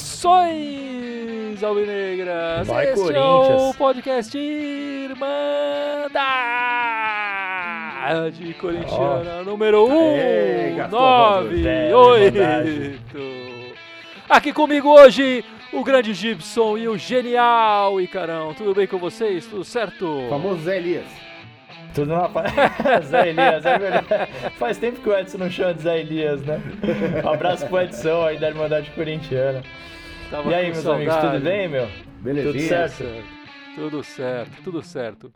Saudações alvinegras! Vai, Este é Corinthians. o podcast Irmandade Corintiana número 1, Aê, gastou a voz do 9, velho, 8. Irmandade. Aqui comigo hoje o grande Gibson e o genial Icarão. Tudo bem com vocês? Tudo certo? O famoso Zé Elias. Tudo na paz. Zé Elias, é verdade. Faz tempo que o Edson não chama de Zé Elias, né? Um abraço pro Edson aí da Irmandade Corintiana. Tava E aí, meus saudade. amigos, tudo bem, meu? Belezinha. Tudo certo? Tudo certo, tudo certo.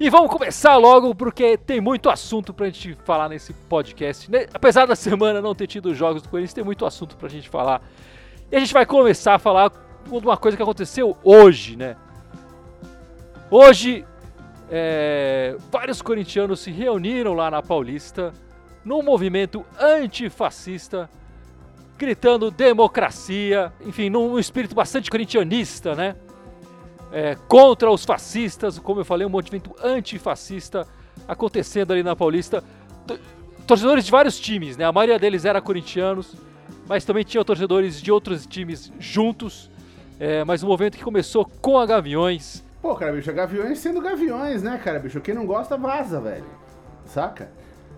E vamos começar logo porque tem muito assunto pra gente falar nesse podcast. né? Apesar da semana não ter tido jogos do Corinthians, tem muito assunto pra gente falar. E a gente vai começar a falar uma coisa que aconteceu hoje, né? Hoje, é, vários corintianos se reuniram lá na Paulista num movimento antifascista gritando democracia, enfim, num espírito bastante corintianista, né? É, contra os fascistas, como eu falei, um movimento antifascista acontecendo ali na Paulista. Torcedores de vários times, né? A maioria deles era corintianos, mas também tinha torcedores de outros times juntos. É, mas um movimento que começou com a Gaviões. Pô, cara, bicho, é gaviões sendo gaviões, né, cara, bicho? Quem não gosta, vaza, velho. Saca?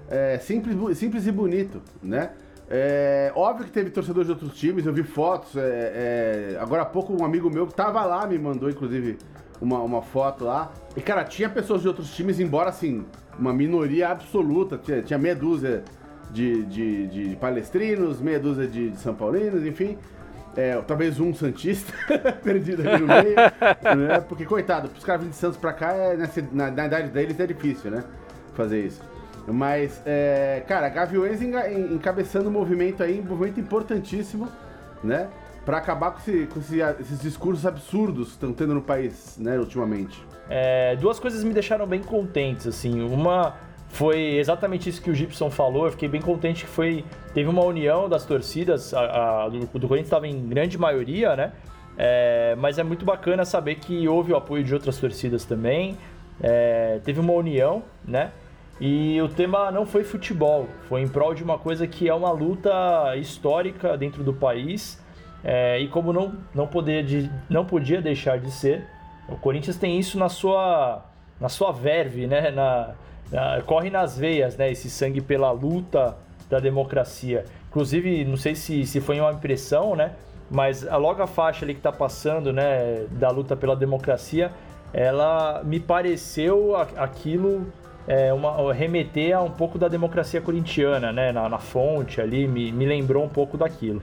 É simples, simples e bonito, né? É, óbvio que teve torcedor de outros times, eu vi fotos. é, é, agora há pouco um amigo meu que tava lá me mandou, inclusive, uma, uma foto lá. E, cara, tinha pessoas de outros times, embora, assim, uma minoria absoluta. Tinha, tinha meia dúzia de, de, de palestrinos, meia dúzia de, de São Paulinos, enfim. É, talvez um Santista perdido ali no meio, né? Porque, coitado, pros caras de Santos pra cá, é, nessa- na, na idade deles é difícil, né? Fazer isso. Mas, é, cara, Gaviões encabeçando um movimento aí, um movimento importantíssimo, né? Pra acabar com, esse- com esse- esses discursos absurdos que estão tendo no país, né, ultimamente. É, duas coisas me deixaram bem contentes, assim. Uma foi exatamente isso que o Gibson falou. Eu fiquei bem contente que foi teve uma união das torcidas. A, a- do, do Corinthians estava em grande maioria, né? É, mas é muito bacana saber que houve o apoio de outras torcidas também. É, teve uma união, né? E o tema não foi futebol, foi em prol de uma coisa que é uma luta histórica dentro do país. É, e como não, não, poder de, não podia deixar de ser, o Corinthians tem isso na sua, na sua verve, né? Na, na- corre nas veias, né? Esse sangue pela luta da democracia. Inclusive, não sei se, se foi uma impressão, né? Mas a logo a faixa ali que tá passando, né? Da luta pela democracia, ela me pareceu aquilo é, uma, remeter a um pouco da democracia corintiana, né? Na, na fonte ali, me, me lembrou um pouco daquilo.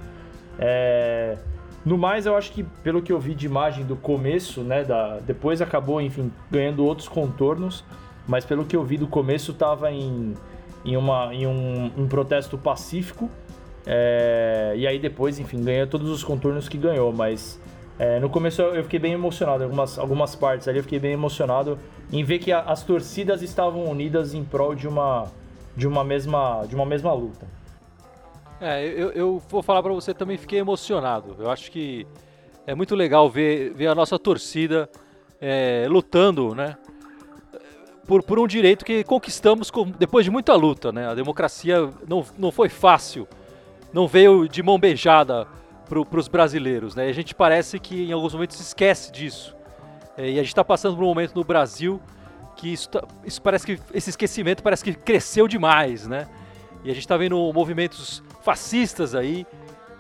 É, no mais, eu acho que pelo que eu vi de imagem do começo, né, da, depois acabou, enfim, ganhando outros contornos, mas pelo que eu vi do começo estava em, em, uma, em um, um protesto pacífico, é, e aí depois, enfim, ganhou todos os contornos que ganhou, mas é, no começo eu fiquei bem emocionado, algumas, algumas partes ali eu fiquei bem emocionado em ver que a- as torcidas estavam unidas em prol de uma, de uma, mesma, de uma mesma luta. É, eu, eu vou falar pra você também, fiquei emocionado. Eu acho que é muito legal ver, ver a nossa torcida é, lutando, né? Por, por um direito que conquistamos com- depois de muita luta, né? A democracia não, não foi fácil, não veio de mão beijada para os brasileiros, né? E a gente parece que em alguns momentos esquece disso. É, e a gente está passando por um momento no Brasil que isso, tá- isso parece que esse esquecimento parece que cresceu demais, né? E a gente está vendo movimentos fascistas aí,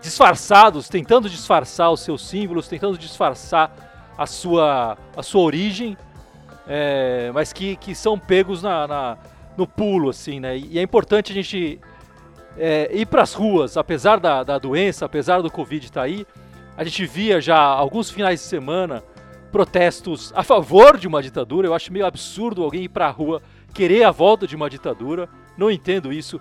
disfarçados, tentando disfarçar os seus símbolos, tentando disfarçar a sua, a sua origem, é, mas que, que são pegos na, na- no pulo, assim, né? E é importante a gente é, ir para as ruas, apesar da, da doença, apesar do Covid estar aí. A gente via já alguns finais de semana protestos a favor de uma ditadura. Eu acho meio absurdo alguém ir para a rua querer a volta de uma ditadura. Não entendo isso.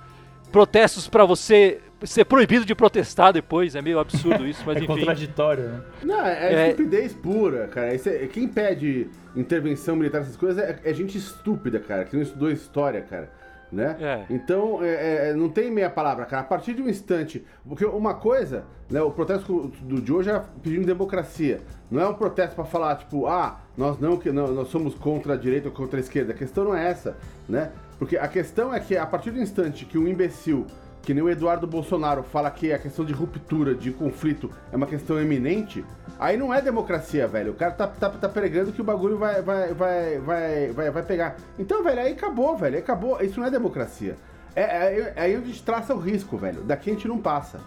Protestos para você ser proibido de protestar depois, é meio absurdo isso, mas é enfim. contraditório, né? Não, é, É. estupidez pura, cara. Isso é- quem pede intervenção militar, essas coisas, é, é gente estúpida, cara, que não estudou história, cara. né? É. Então, é, é, não tem meia palavra, cara. A partir de um instante, porque uma coisa, né, o protesto do, de hoje é pedindo democracia. Não é um protesto para falar, tipo, ah, nós não, que não, nós somos contra a direita ou contra a esquerda. A questão não é essa, né? Porque a questão é que a partir do instante que um imbecil, que nem o Eduardo Bolsonaro, fala que a questão de ruptura, de conflito, é uma questão eminente, aí não é democracia, velho. O cara tá, tá, tá pregando que o bagulho vai, vai, vai, vai, vai, vai pegar. Então, velho, aí acabou, velho. Aí acabou. Isso não é democracia. É, é, é aí onde traça o risco, velho. Daqui a gente não passa,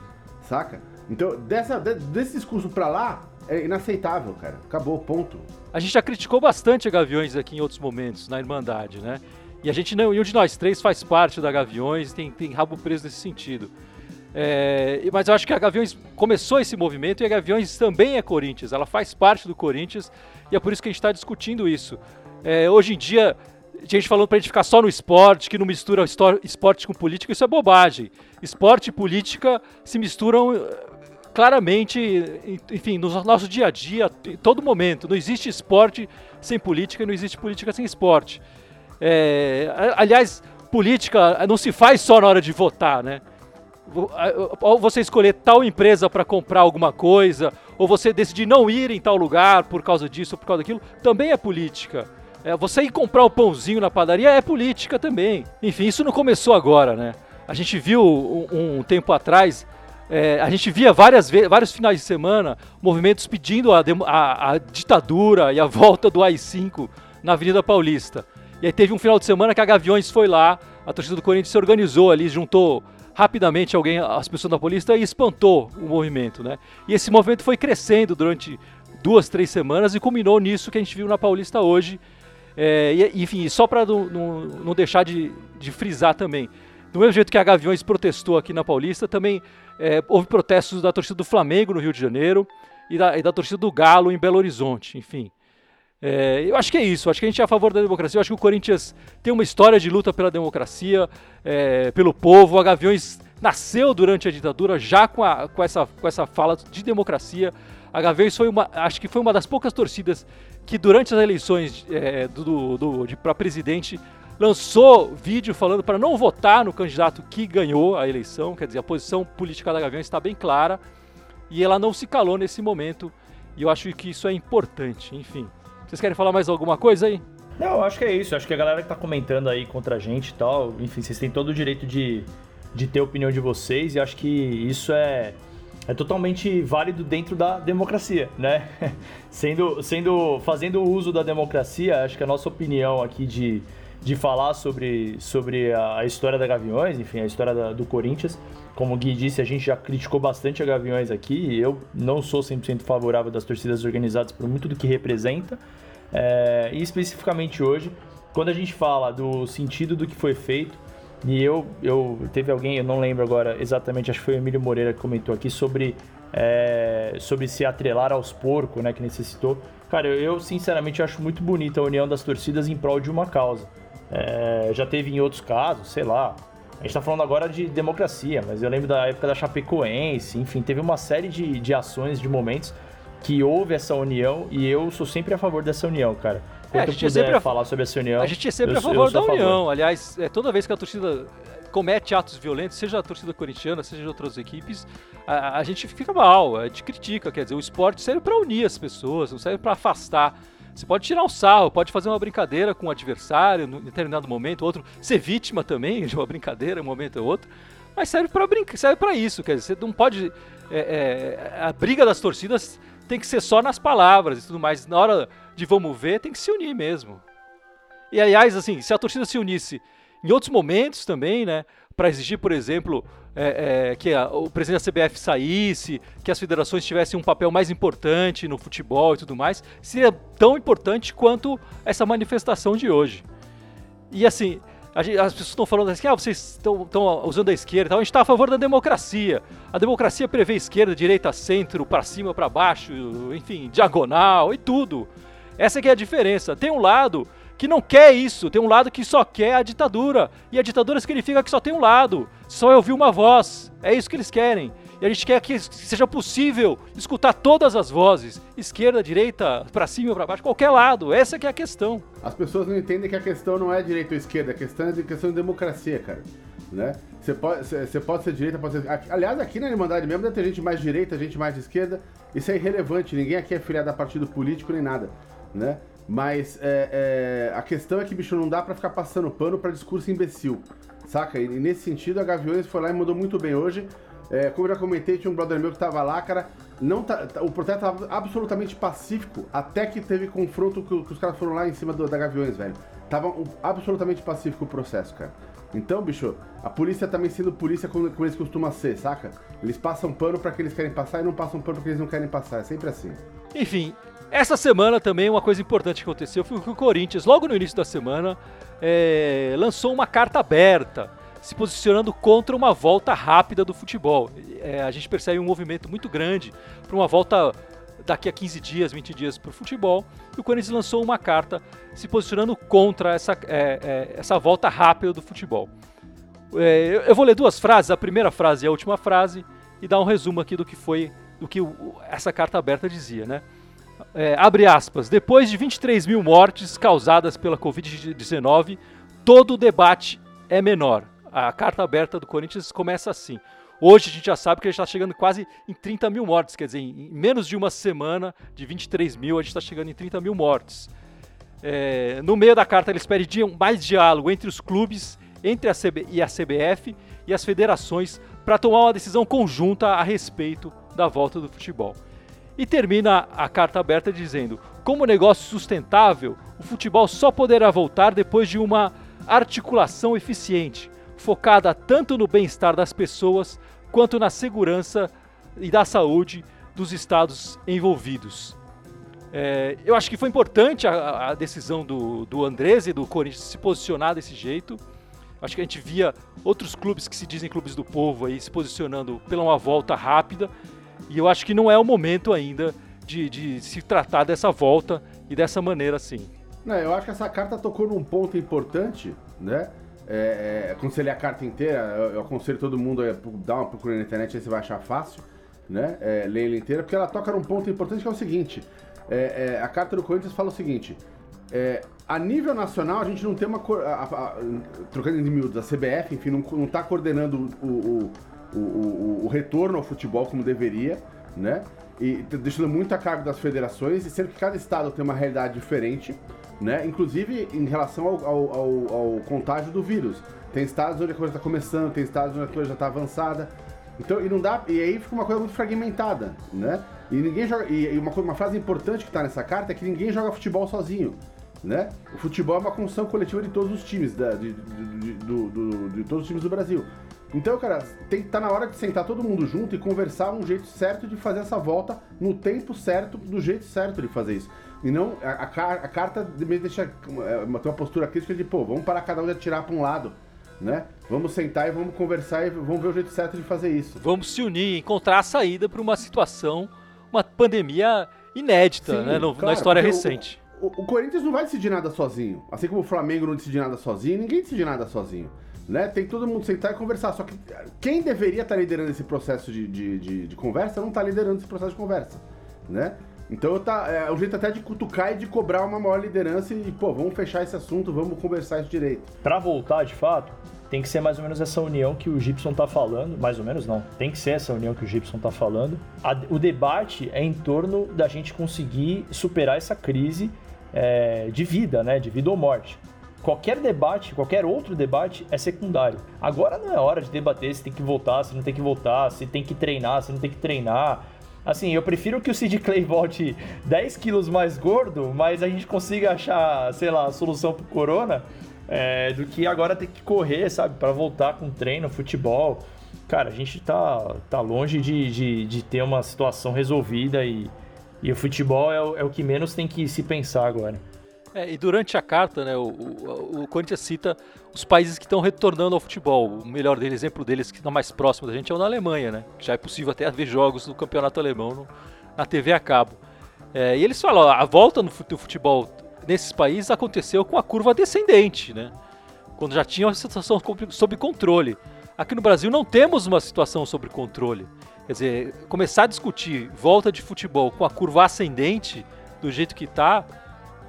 saca? Então, dessa, desse discurso pra lá, é inaceitável, cara. Acabou, ponto. A gente já criticou bastante a Gaviões aqui em outros momentos, na Irmandade, né? E a gente não, e um de nós três faz parte da Gaviões, tem, tem rabo preso nesse sentido. É, mas eu acho que a Gaviões começou esse movimento e a Gaviões também é Corinthians, ela faz parte do Corinthians e é por isso que a gente está discutindo isso. É, hoje em dia, gente falando para a gente ficar só no esporte, que não mistura esporte com política, isso é bobagem. Esporte e política se misturam eh, claramente, enfim, no nosso dia a dia, em todo momento. Não existe esporte sem política, não existe política sem esporte. É, aliás, política não se faz só na hora de votar, né? Ou você escolher tal empresa para comprar alguma coisa, ou você decidir não ir em tal lugar por causa disso ou por causa daquilo, também é política. É, você ir comprar o um pãozinho na padaria é política também. Enfim, isso não começou agora, né? A gente viu um, um tempo atrás, é, a gente via várias vários finais de semana, movimentos pedindo a, a, a ditadura e a volta do AI-5 na Avenida Paulista. E aí teve um final de semana que a Gaviões foi lá, a torcida do Corinthians se organizou ali, juntou rapidamente alguém, as pessoas da polícia e espantou o movimento, né? E esse movimento foi crescendo durante duas, três semanas e culminou nisso que a gente viu na Paulista hoje. É, e, enfim, só para não, não, não, deixar de, de, frisar também, do mesmo jeito que a Gaviões protestou aqui na Paulista, também é, houve protestos da torcida do Flamengo no Rio de Janeiro e da, e da torcida do Galo em Belo Horizonte, enfim. É, eu acho que é isso, acho que a gente é a favor da democracia. Eu acho que o Corinthians tem uma história de luta pela democracia, é, pelo povo. A Gaviões nasceu durante a ditadura já com, a, com, essa, com essa fala de democracia. A Gaviões foi uma, acho que foi uma das poucas torcidas que durante as eleições é, do, do, para presidente lançou vídeo falando para não votar no candidato que ganhou a eleição. Quer dizer, a posição política da Gaviões está bem clara e ela não se calou nesse momento. E eu acho que isso é importante, enfim. Vocês querem falar mais alguma coisa aí? Não, acho que é isso. Acho que a galera que tá comentando aí contra a gente e tal, enfim, vocês têm todo o direito de, de ter opinião de vocês e acho que isso é, é totalmente válido dentro da democracia, né? sendo, sendo, fazendo uso da democracia, acho que a nossa opinião aqui de, de falar sobre, sobre a história da Gaviões, enfim, a história da, do Corinthians, como o Gui disse, a gente já criticou bastante a Gaviões aqui. Eu não sou 100% favorável das torcidas organizadas por muito do que representa. É, e especificamente hoje, quando a gente fala do sentido do que foi feito, e eu, eu teve alguém, eu não lembro agora exatamente, acho que foi o Emílio Moreira que comentou aqui sobre, é, sobre se atrelar aos porcos, né, que necessitou. Cara, eu, eu sinceramente acho muito bonita a união das torcidas em prol de uma causa. É, já teve em outros casos, sei lá. A gente tá falando agora de democracia, mas eu lembro da época da Chapecoense, enfim, teve uma série de, de ações, de momentos que houve essa união e eu sou sempre a favor dessa união, cara. Quando é, a gente eu puder é falar sobre essa união. A gente é sempre eu, a favor da união. Favor. Aliás, é, toda vez que a torcida comete atos violentos, seja a torcida corintiana, seja de outras equipes, a, a gente fica mal, a gente critica. Quer dizer, o esporte serve para unir as pessoas, não serve para afastar. Você pode tirar um sarro, pode fazer uma brincadeira com o adversário em determinado momento, outro ser vítima também de uma brincadeira um momento ou outro, mas serve para brincar, serve para isso. Quer dizer, você não pode é, é, a briga das torcidas tem que ser só nas palavras e tudo mais. Na hora de vamos ver, tem que se unir mesmo. E aliás, assim, se a torcida se unisse em outros momentos também, né? Para exigir, por exemplo, é, é, que a, o presidente da CBF saísse, que as federações tivessem um papel mais importante no futebol e tudo mais, seria tão importante quanto essa manifestação de hoje. E assim, Gente, as pessoas estão falando assim, ah, vocês estão usando a esquerda, a gente está a favor da democracia. A democracia prevê esquerda, direita, centro, para cima, para baixo, enfim, diagonal e tudo. Essa que é a diferença. Tem um lado que não quer isso, tem um lado que só quer a ditadura. E a ditadura significa que só tem um lado, só é ouvir uma voz. É isso que eles querem. E a gente quer que seja possível escutar todas as vozes, esquerda, direita, para cima para baixo, qualquer lado. Essa que é a questão. As pessoas não entendem que a questão não é direita ou esquerda, a questão é de questão de democracia, cara. Né? Você pode, você pode ser direita, pode ser. Aliás, aqui na Irmandade mesmo deve ter gente mais direita, gente mais de esquerda. Isso é irrelevante, ninguém aqui é filiado a partido político nem nada. Né? Mas é, é, a questão é que, bicho, não dá para ficar passando pano para discurso imbecil, saca? E, nesse sentido, a Gaviões foi lá e mandou muito bem hoje. É, como eu já comentei, tinha um brother meu que tava lá, cara. Não tá, o protesto tava absolutamente pacífico até que teve confronto que, que os caras foram lá em cima do, da Gaviões, velho. Tava um, absolutamente pacífico o processo, cara. Então, bicho, a polícia também sendo polícia como, como eles costumam ser, saca? Eles passam pano para que eles querem passar e não passam pano para que eles não querem passar. É sempre assim. Enfim, essa semana também uma coisa importante que aconteceu foi que o Corinthians, logo no início da semana, é, lançou uma carta aberta, se posicionando contra uma volta rápida do futebol. É, a gente percebe um movimento muito grande para uma volta daqui a 15 dias, 20 dias para o futebol. E o Corinthians lançou uma carta se posicionando contra essa, é, é essa volta rápida do futebol. É, eu vou ler duas frases, a primeira frase e a última frase, e dar um resumo aqui do que foi, do que essa carta aberta dizia, né? É, abre aspas, depois de 23 mil mortes causadas pela Covid-19, todo o debate é menor. A carta aberta do Corinthians começa assim. Hoje a gente já sabe que a gente está chegando quase em 30 mil mortes, quer dizer, em menos de uma semana, de 23 mil, a gente está chegando em 30 mil mortes. É, no meio da carta eles pedem mais diálogo entre os clubes, entre a CB e a CBF e as federações para tomar uma decisão conjunta a respeito da volta do futebol. E termina a carta aberta dizendo: como negócio sustentável, o futebol só poderá voltar depois de uma articulação eficiente, focada tanto no bem-estar das pessoas quanto na segurança e da saúde dos estados envolvidos. É, eu acho que foi importante a, a decisão do, do Andrés e do Corinthians se posicionar desse jeito. Acho que a gente via outros clubes que se dizem clubes do povo aí se posicionando pela uma volta rápida. E eu acho que não é o momento ainda de, de se tratar dessa volta e dessa maneira assim. Não, eu acho que essa carta tocou num ponto importante, né? É, é, a carta inteira, eu, eu aconselho todo mundo a dar uma procura na internet, aí você vai achar fácil, né? É, ela inteira, porque ela toca num ponto importante que é o seguinte: é, é a carta do Corinthians fala o seguinte. É, a nível nacional, a gente não tem uma. A, a, a, trocando de miúdos, a CBF, enfim, não está coordenando o, o o, o, retorno ao futebol como deveria, né? E deixando muito a cargo das federações, e sendo que cada estado tem uma realidade diferente, né? Inclusive em relação ao, ao, ao, ao contágio do vírus. Tem estados onde a coisa está começando, tem estados onde a coisa já está avançada. Então, e não dá, e aí fica uma coisa muito fragmentada, né? E ninguém joga, e uma, uma frase importante que está nessa carta é que ninguém joga futebol sozinho, né? O futebol é uma construção coletiva de todos os times, da, de, de, de, do, do, de todos os times do Brasil. Então, cara, tem que tá na hora de sentar todo mundo junto e conversar um jeito certo de fazer essa volta no tempo certo, do jeito certo de fazer isso. E não, a, a, a carta me deixa é, uma, uma postura crítica de, pô, vamos parar cada um de atirar para um lado, né? Vamos sentar e vamos conversar e vamos ver o jeito certo de fazer isso. Vamos se unir, encontrar a saída para uma situação, uma pandemia inédita, Sim, né, no, claro, na história recente. O, o, o Corinthians não vai decidir nada sozinho. Assim como o Flamengo não decide nada sozinho, ninguém decide nada sozinho né? Tem todo mundo sentar e conversar. Só que quem deveria estar tá liderando esse processo de, de, de, de conversa não está liderando esse processo de conversa, né? Então tá, é o jeito até de cutucar e de cobrar uma maior liderança e, pô, vamos fechar esse assunto, vamos conversar isso direito. Para voltar, de fato, tem que ser mais ou menos essa união que o Gibson tá falando, mais ou menos não, tem que ser essa união que o Gibson tá falando. A, o debate é em torno da gente conseguir superar essa crise é, de vida, né, de vida ou morte qualquer debate, qualquer outro debate é secundário. Agora não é hora de debater se tem que voltar, se não tem que voltar, se tem que treinar, se não tem que treinar. Assim, eu prefiro que o Sid Clay volte 10 quilos mais gordo, mas a gente consiga achar, sei lá, a solução pro Corona, é, do que agora ter que correr, sabe, para voltar com treino, futebol. Cara, a gente tá, tá longe de, de, de ter uma situação resolvida e, e o futebol é é o que menos tem que se pensar agora. É, e durante a carta, né, o, o, o Corinthians cita os países que estão retornando ao futebol. O melhor exemplo deles que está mais próximo da gente é o na Alemanha, né? Já é possível até ver jogos do campeonato alemão no, na TV a cabo. É, e eles falam, a volta no do futebol nesses países aconteceu com a curva descendente, né? Quando já tinha uma situação sob controle. Aqui no Brasil não temos uma situação sob controle. Quer dizer, começar a discutir volta de futebol com a curva ascendente do jeito que tá,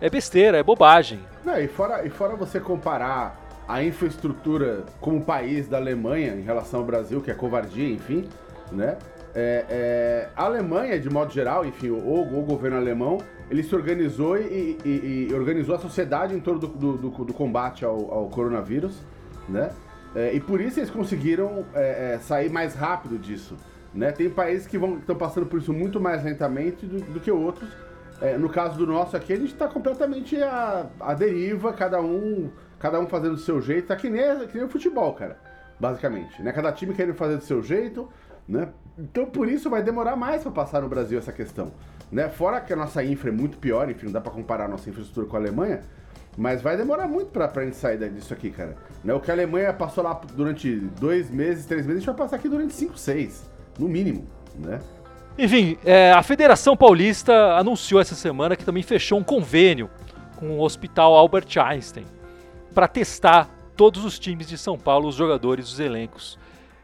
é besteira, é bobagem. Não, e, fora, e fora você comparar a infraestrutura como país da Alemanha em relação ao Brasil, que é covardia, enfim, né? É, é, a Alemanha, de modo geral, enfim, o, o governo alemão, ele se organizou e, e, e organizou a sociedade em torno do, do, do, do combate ao, ao, coronavírus, né? É, e por isso eles conseguiram é, é, sair mais rápido disso. Né? Tem países que estão passando por isso muito mais lentamente do, do que outros. É, no caso do nosso aqui, a gente está completamente à, à deriva, cada um, cada um fazendo do seu jeito. Tá que nem, que nem o futebol, cara, basicamente. Né? Cada time querendo fazer do seu jeito. Né? Então por isso vai demorar mais para passar no Brasil essa questão. Né? Fora que a nossa infra é muito pior, enfim, não dá para comparar a nossa infraestrutura com a Alemanha, mas vai demorar muito pra, pra gente sair disso aqui, cara. Né? O que a Alemanha passou lá durante dois meses, três meses, a gente vai passar aqui durante cinco, seis no mínimo, né? Enfim, é, a Federação Paulista anunciou essa semana que também fechou um convênio com o Hospital Albert Einstein para testar todos os times de São Paulo, os jogadores, os elencos.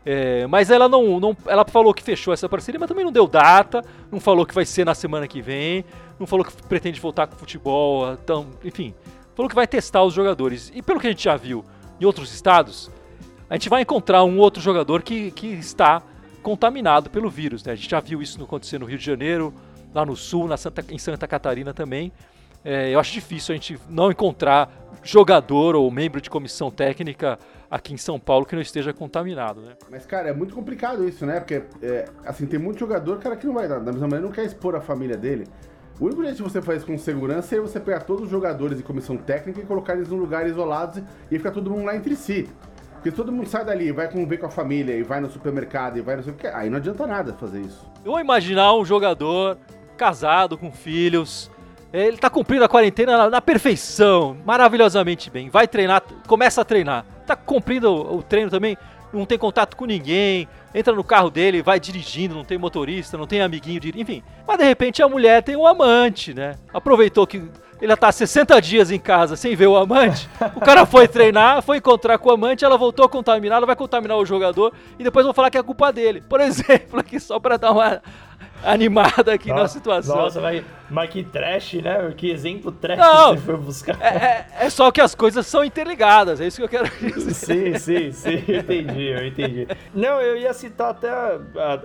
É, mas ela não, não, ela falou que fechou essa parceria, mas também não deu data, não falou que vai ser na semana que vem, não falou que pretende voltar com o futebol, então, enfim, falou que vai testar os jogadores. E pelo que a gente já viu em outros estados, a gente vai encontrar um outro jogador que, que está contaminado pelo vírus. Né? A gente já viu isso acontecer no Rio de Janeiro, lá no Sul, na Santa, em Santa Catarina também. É, eu acho difícil a gente não encontrar jogador ou membro de comissão técnica aqui em São Paulo que não esteja contaminado, né? Mas, cara, é muito complicado isso, né? Porque, é, assim, tem muito jogador, cara, que não vai dar. Da mesma maneira, não quer expor a família dele. O único jeito de você isso com segurança é você pegar todos os jogadores de comissão técnica e colocar eles num lugar isolados e ficar todo mundo lá entre si. Porque todo mundo sai dali, vai conviver com a família, e vai no supermercado, e vai no sei o que, aí não adianta nada fazer isso. Eu vou imaginar um jogador casado, com filhos, ele tá cumprindo a quarentena na, na, perfeição, maravilhosamente bem. Vai treinar, começa a treinar. Tá cumprindo o, o, treino também, não tem contato com ninguém. Entra no carro dele, vai dirigindo, não tem motorista, não tem amiguinho, de, enfim. Mas de repente a mulher tem um amante, né? Aproveitou que ele tá 60 dias em casa sem ver o amante. O cara foi treinar, foi encontrar com o amante, ela voltou contaminada, vai contaminar o jogador e depois vão falar que é culpa dele. Por exemplo, aqui só para dar uma animada aqui nossa, na situação. Nossa, mas, mas que trash, né? Que exemplo trash Não, você foi buscar. É, é, é, só que as coisas são interligadas, é isso que eu quero dizer. Sim, sim, sim, eu entendi, eu entendi. Não, eu ia citar até,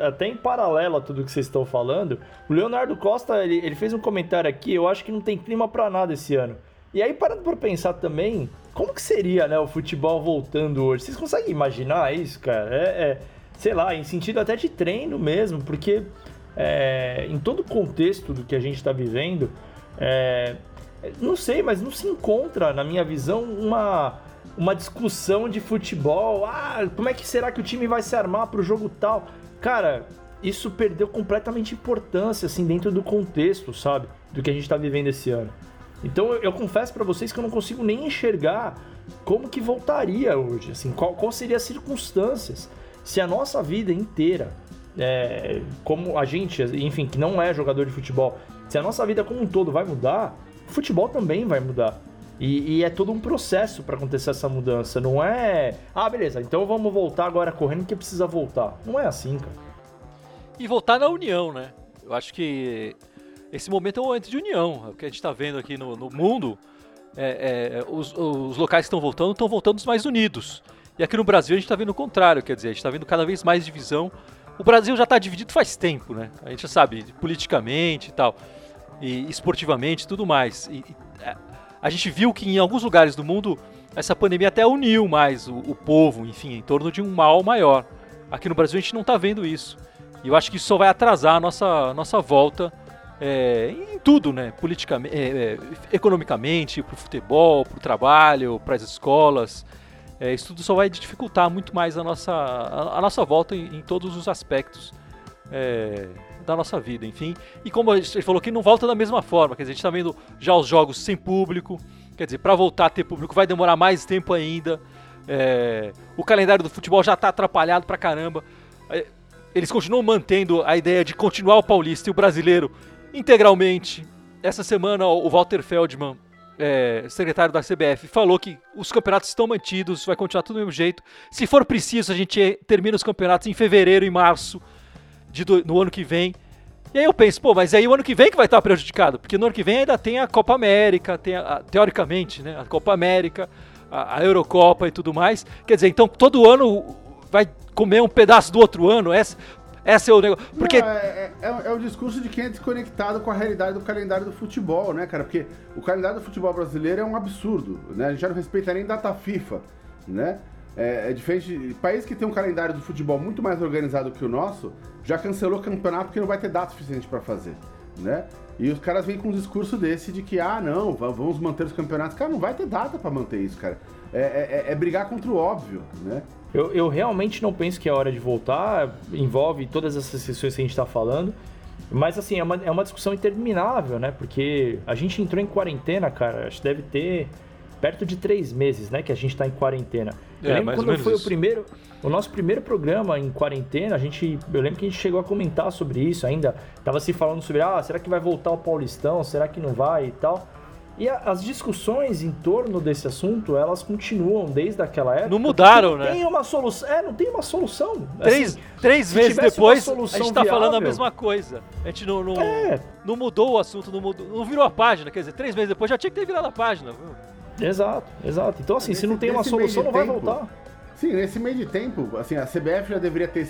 até em paralelo a tudo que vocês estão falando, o Leonardo Costa, ele, ele fez um comentário aqui, eu acho que não tem clima para nada esse ano. E aí, parando para pensar também, como que seria, né, o futebol voltando hoje? Vocês conseguem imaginar isso, cara? É, é sei lá, em sentido até de treino mesmo, porque é, em todo o contexto do que a gente está vivendo, é, não sei, mas não se encontra, na minha visão, uma, uma discussão de futebol. Ah, como é que será que o time vai se armar para o jogo tal? Cara, isso perdeu completamente importância, assim, dentro do contexto, sabe? Do que a gente está vivendo esse ano. Então eu, eu confesso para vocês que eu não consigo nem enxergar como que voltaria hoje, assim, qual, qual seria as circunstâncias se a nossa vida inteira é, como a gente, enfim, que não é jogador de futebol, se a nossa vida como um todo vai mudar, o futebol também vai mudar. E, e é todo um processo para acontecer essa mudança. Não é, ah, beleza, então vamos voltar agora correndo porque precisa voltar. Não é assim, cara. E voltar na união, né? Eu acho que esse momento é um momento de união. É o que a gente está vendo aqui no, no mundo, é, é, os, os locais que estão voltando estão voltando os mais unidos. E aqui no Brasil a gente está vendo o contrário, quer dizer, a gente está vendo cada vez mais divisão o Brasil já está dividido faz tempo, né? A gente já sabe, politicamente e tal, e esportivamente tudo mais. E, e, é, a gente viu que em alguns lugares do mundo essa pandemia até uniu mais o, o, povo, enfim, em torno de um mal maior. Aqui no Brasil a gente não está vendo isso. E eu acho que isso só vai atrasar a nossa, nossa volta é, em tudo, né? Politicamente, é, é, economicamente, para o futebol, para o trabalho, para as escolas. É, isso tudo só vai dificultar muito mais a nossa, a, a nossa volta em, em, todos os aspectos é, da nossa vida, enfim. E como a gente falou que não volta da mesma forma, quer dizer, a gente está vendo já os jogos sem público, quer dizer, para voltar a ter público vai demorar mais tempo ainda. É, o calendário do futebol já está atrapalhado pra caramba. É, eles continuam mantendo a ideia de continuar o paulista e o brasileiro integralmente. Essa semana o Walter Feldman é, secretário da CBF, falou que os campeonatos estão mantidos, vai continuar tudo do mesmo jeito. Se for preciso, a gente termina os campeonatos em fevereiro e março de, no ano que vem. E aí eu penso, pô, mas aí o ano que vem que vai estar prejudicado, porque no ano que vem ainda tem a Copa América, tem a, a, teoricamente, né, a Copa América, a, a, Eurocopa e tudo mais. Quer dizer, então todo ano vai comer um pedaço do outro ano. Essa é o negócio. Porque... Não, é, é, é, o discurso de quem é desconectado com a realidade do calendário do futebol, né, cara? Porque o calendário do futebol brasileiro é um absurdo, né? A gente já não respeita nem data FIFA, né? É, é diferente. País que tem um calendário do futebol muito mais organizado que o nosso, já cancelou campeonato porque não vai ter data suficiente para fazer, né? E os caras vêm com um discurso desse de que, ah, não, vamos manter os campeonatos. Cara, não vai ter data para manter isso, cara. É, é, é, brigar contra o óbvio, né? Eu, eu realmente não penso que é hora de voltar, envolve todas essas sessões que a gente está falando. Mas assim, é uma, é uma discussão interminável, né? Porque a gente entrou em quarentena, cara, acho que deve ter perto de três meses, né? Que a gente está em quarentena. Eu é, lembro quando foi isso. o primeiro, o nosso primeiro programa em quarentena, a gente, eu lembro que a gente chegou a comentar sobre isso ainda. Tava se falando sobre, ah, será que vai voltar o Paulistão? Será que não vai e tal? E a, as discussões em torno desse assunto, elas continuam desde aquela época. Não mudaram, não né? Tem uma solução. É, não tem uma solução. Três, assim, três meses depois, a gente tá viável, falando a mesma coisa. A gente não, não, é. não mudou o assunto, não, mudou, não virou a página. Quer dizer, três meses depois já tinha que ter virado a página. Exato, exato. Então, assim, nesse, se não tem uma solução, não vai voltar. Sim, nesse meio de tempo, assim, a CBF já deveria ter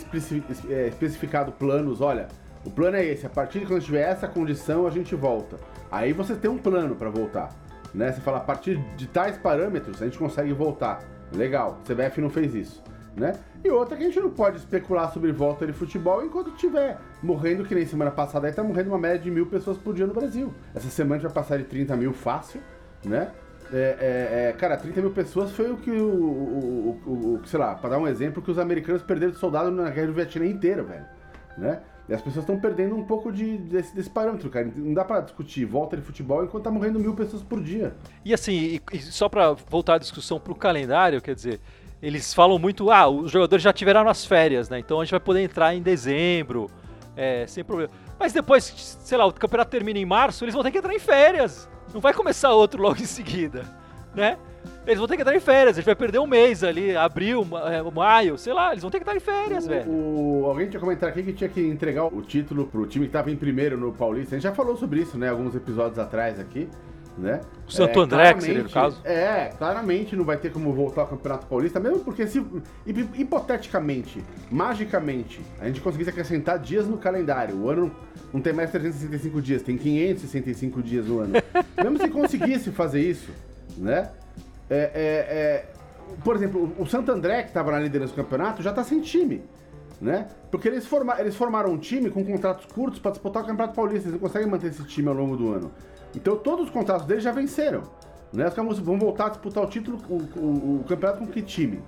é, especificado planos, olha, o plano é esse, a partir de quando tiver essa condição, a gente volta. Aí você tem um plano para voltar, né? Você fala, a partir de tais parâmetros, a gente consegue voltar. Legal, a CBF não fez isso, né? E outra que a gente não pode especular sobre volta de futebol enquanto tiver morrendo, que nem semana passada aí tá morrendo uma média de mil pessoas por dia no Brasil. Essa semana vai passar de 30 mil fácil, né? É, é, é, cara, 30 mil pessoas foi o que o, o, o, o, sei lá, pra dar um exemplo, que os americanos perderam de soldado na guerra do Vietnã inteira, velho. Né? E as pessoas estão perdendo um pouco de, desse, desse, parâmetro, cara. Não dá pra discutir volta de futebol enquanto tá morrendo mil pessoas por dia. E assim, e, e só pra voltar a discussão pro calendário, quer dizer, eles falam muito, ah, os jogadores já tiveram as férias, né? Então a gente vai poder entrar em dezembro, é, sem problema. Mas depois, sei lá, o campeonato termina em março, eles vão ter que entrar em férias. Não vai começar outro logo em seguida, né? Eles vão ter que entrar em férias, a gente vai perder um mês ali, abril, é, maio, sei lá, eles vão ter que estar em férias, o, velho. O, alguém tinha comentado aqui que tinha que entregar o título pro time que estava em primeiro no Paulista. A gente já falou sobre isso, né, alguns episódios atrás aqui. Né? O Santo é, André, que seria no caso? É, claramente não vai ter como voltar ao Campeonato Paulista, mesmo porque se hipoteticamente, magicamente, a gente conseguisse acrescentar dias no calendário, o ano não tem mais 365 dias, tem 565 dias no ano. mesmo se conseguisse fazer isso, né? É, é, é, por exemplo, o Santo André, que estava na liderança do campeonato, já está sem time. Né? Porque eles, forma, eles formaram um time com contratos curtos para disputar o Campeonato Paulista, eles não conseguem manter esse time ao longo do ano. Então todos os contratos deles já venceram. Né? Os caras vão voltar a disputar o título, o, o, o campeonato com que time?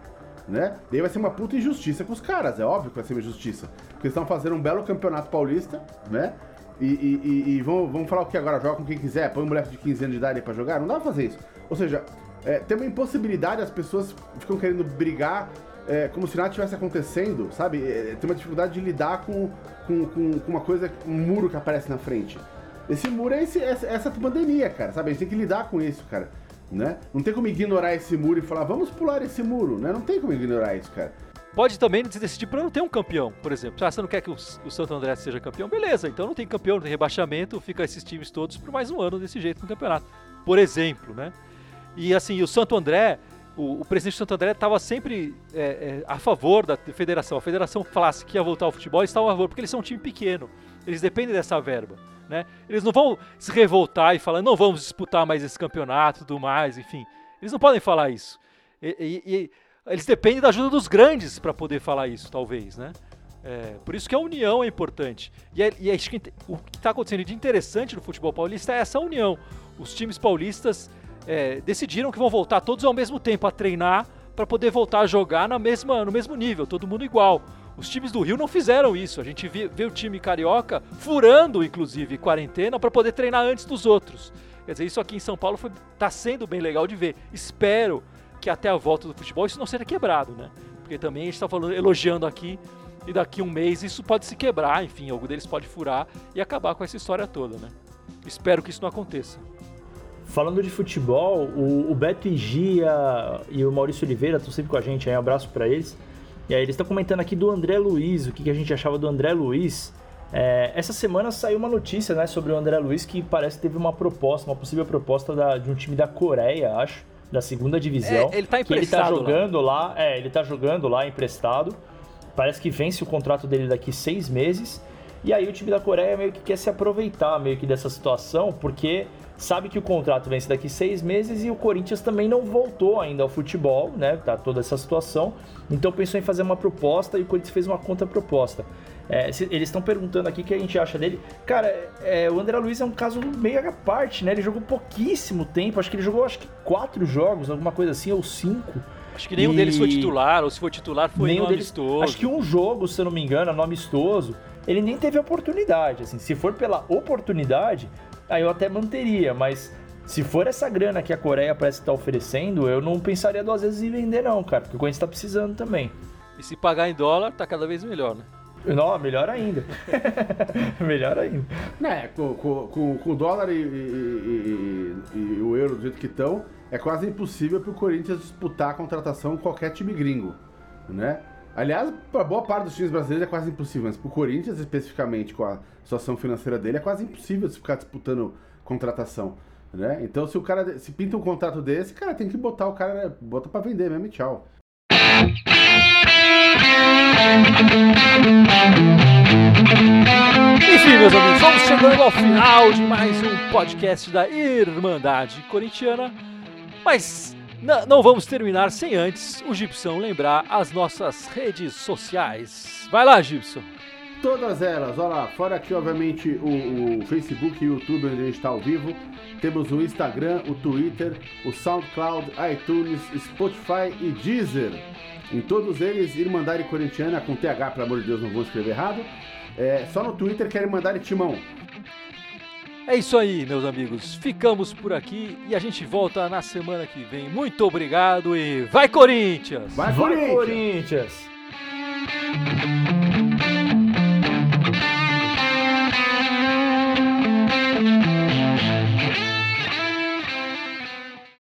Né? Daí vai ser uma puta injustiça com os caras, é óbvio que vai ser uma injustiça. Porque eles estão fazendo um belo campeonato paulista, né? E, e, e, e vão, vão falar o que agora? Joga com quem quiser, põe um moleque de 15 anos de idade pra jogar? Não dá pra fazer isso. Ou seja, é, tem uma impossibilidade, as pessoas ficam querendo brigar é, como se nada tivesse acontecendo, sabe? É, tem uma dificuldade de lidar com, com, com, com, uma coisa, um muro que aparece na frente. Esse muro é esse, essa, essa pandemia, cara, sabe? A gente tem que lidar com isso, cara. Né? Não tem como ignorar esse muro e falar, vamos pular esse muro, né? Não tem como ignorar isso, cara. Pode também decidir para não ter um campeão, por exemplo. Ah, você não quer que o, Santo André seja campeão? Beleza, então não tem campeão, não tem rebaixamento, fica esses times todos por mais um ano desse jeito no campeonato. Por exemplo, né? E assim, o Santo André, o, o presidente do Santo André estava sempre é, é, a favor da federação. A federação falasse que ia voltar ao futebol, eles estavam a favor, porque eles são um time pequeno. Eles dependem dessa verba. Né? Eles não vão se revoltar e falar, não vamos disputar mais esse campeonato tudo mais, enfim. Eles não podem falar isso. E, e, e eles dependem da ajuda dos grandes para poder falar isso, talvez, né? É, por isso que a união é importante. E, é, e é, o que está acontecendo de interessante no futebol paulista é essa união. Os times paulistas é, decidiram que vão voltar todos ao mesmo tempo a treinar para poder voltar a jogar na mesma, no mesmo nível, todo mundo igual. Os times do Rio não fizeram isso. A gente vê, o time carioca furando, inclusive, quarentena para poder treinar antes dos outros. Quer dizer, isso aqui em São Paulo está sendo bem legal de ver. Espero que até a volta do futebol isso não seja quebrado, né? Porque também a gente está falando, elogiando aqui, e daqui um mês isso pode se quebrar, enfim, algum deles pode furar e acabar com essa história toda, né? Espero que isso não aconteça. Falando de futebol, o, o Beto Igia e o Maurício Oliveira estão sempre com a gente aí, um abraço para eles. E aí eles estão comentando aqui do André Luiz, o que, que a gente achava do André Luiz. É, essa semana saiu uma notícia né, sobre o André Luiz que parece que teve uma proposta, uma possível proposta da, de um time da Coreia, acho, da segunda divisão. É, ele tá que ele tá emprestado lá. jogando lá. É, ele tá jogando lá emprestado. Parece que vence o contrato dele daqui seis meses. E aí o time da Coreia meio que quer se aproveitar meio que dessa situação, porque sabe que o contrato vence daqui seis meses e o Corinthians também não voltou ainda ao futebol, né? Tá toda essa situação. Então pensou em fazer uma proposta e o Corinthians fez uma contraproposta. É, eles estão perguntando aqui o que a gente acha dele. Cara, é, o André Luiz é um caso meio à parte, né? Ele jogou pouquíssimo tempo, acho que ele jogou acho que quatro jogos, alguma coisa assim, ou cinco. Acho que nenhum E- deles foi titular, ou se foi titular foi Nenhum no deles- amistoso. Acho que um jogo, se eu não me engano, no amistoso, ele nem teve oportunidade. Assim, se for pela oportunidade, aí eu até manteria, mas se for essa grana que a Coreia parece estar oferecendo, eu não pensaria duas vezes em vender, não, cara, porque o Corinthians tá precisando também. E se pagar em dólar, tá cada vez melhor, né? Não, melhor ainda. melhor ainda. É, com, com, com- o dólar e, e- e- e o euro do jeito que estão, é quase impossível pro Corinthians disputar a contratação com qualquer time gringo, né? Aliás, para boa parte dos times brasileiros é quase impossível, mas pro Corinthians, especificamente com a situação financeira dele, é quase impossível ficar disputando contratação, né? Então, se o cara se pinta um contrato desse, cara, tem que botar o cara, bota para vender mesmo e tchau. Enfim, meus amigos, vamos chegando ao final de mais um podcast da Irmandade Corintiana. Mas n- não vamos terminar sem antes o Gibson lembrar as nossas redes sociais. Vai lá, Gibson. Todas elas, olha lá, fora aqui, obviamente, o, o Facebook e o YouTube, onde a gente está ao vivo. Temos o Instagram, o Twitter, o SoundCloud, iTunes, Spotify e Deezer. Em todos eles, Irmandade Corintiana, com TH, pelo amor de Deus, não vou escrever errado. É, só no Twitter que é Irmandade Timão. É isso aí, meus amigos. Ficamos por aqui e a gente volta na semana que vem. Muito obrigado e vai Corinthians! Vai, Vai, Corinthians! Corinthians!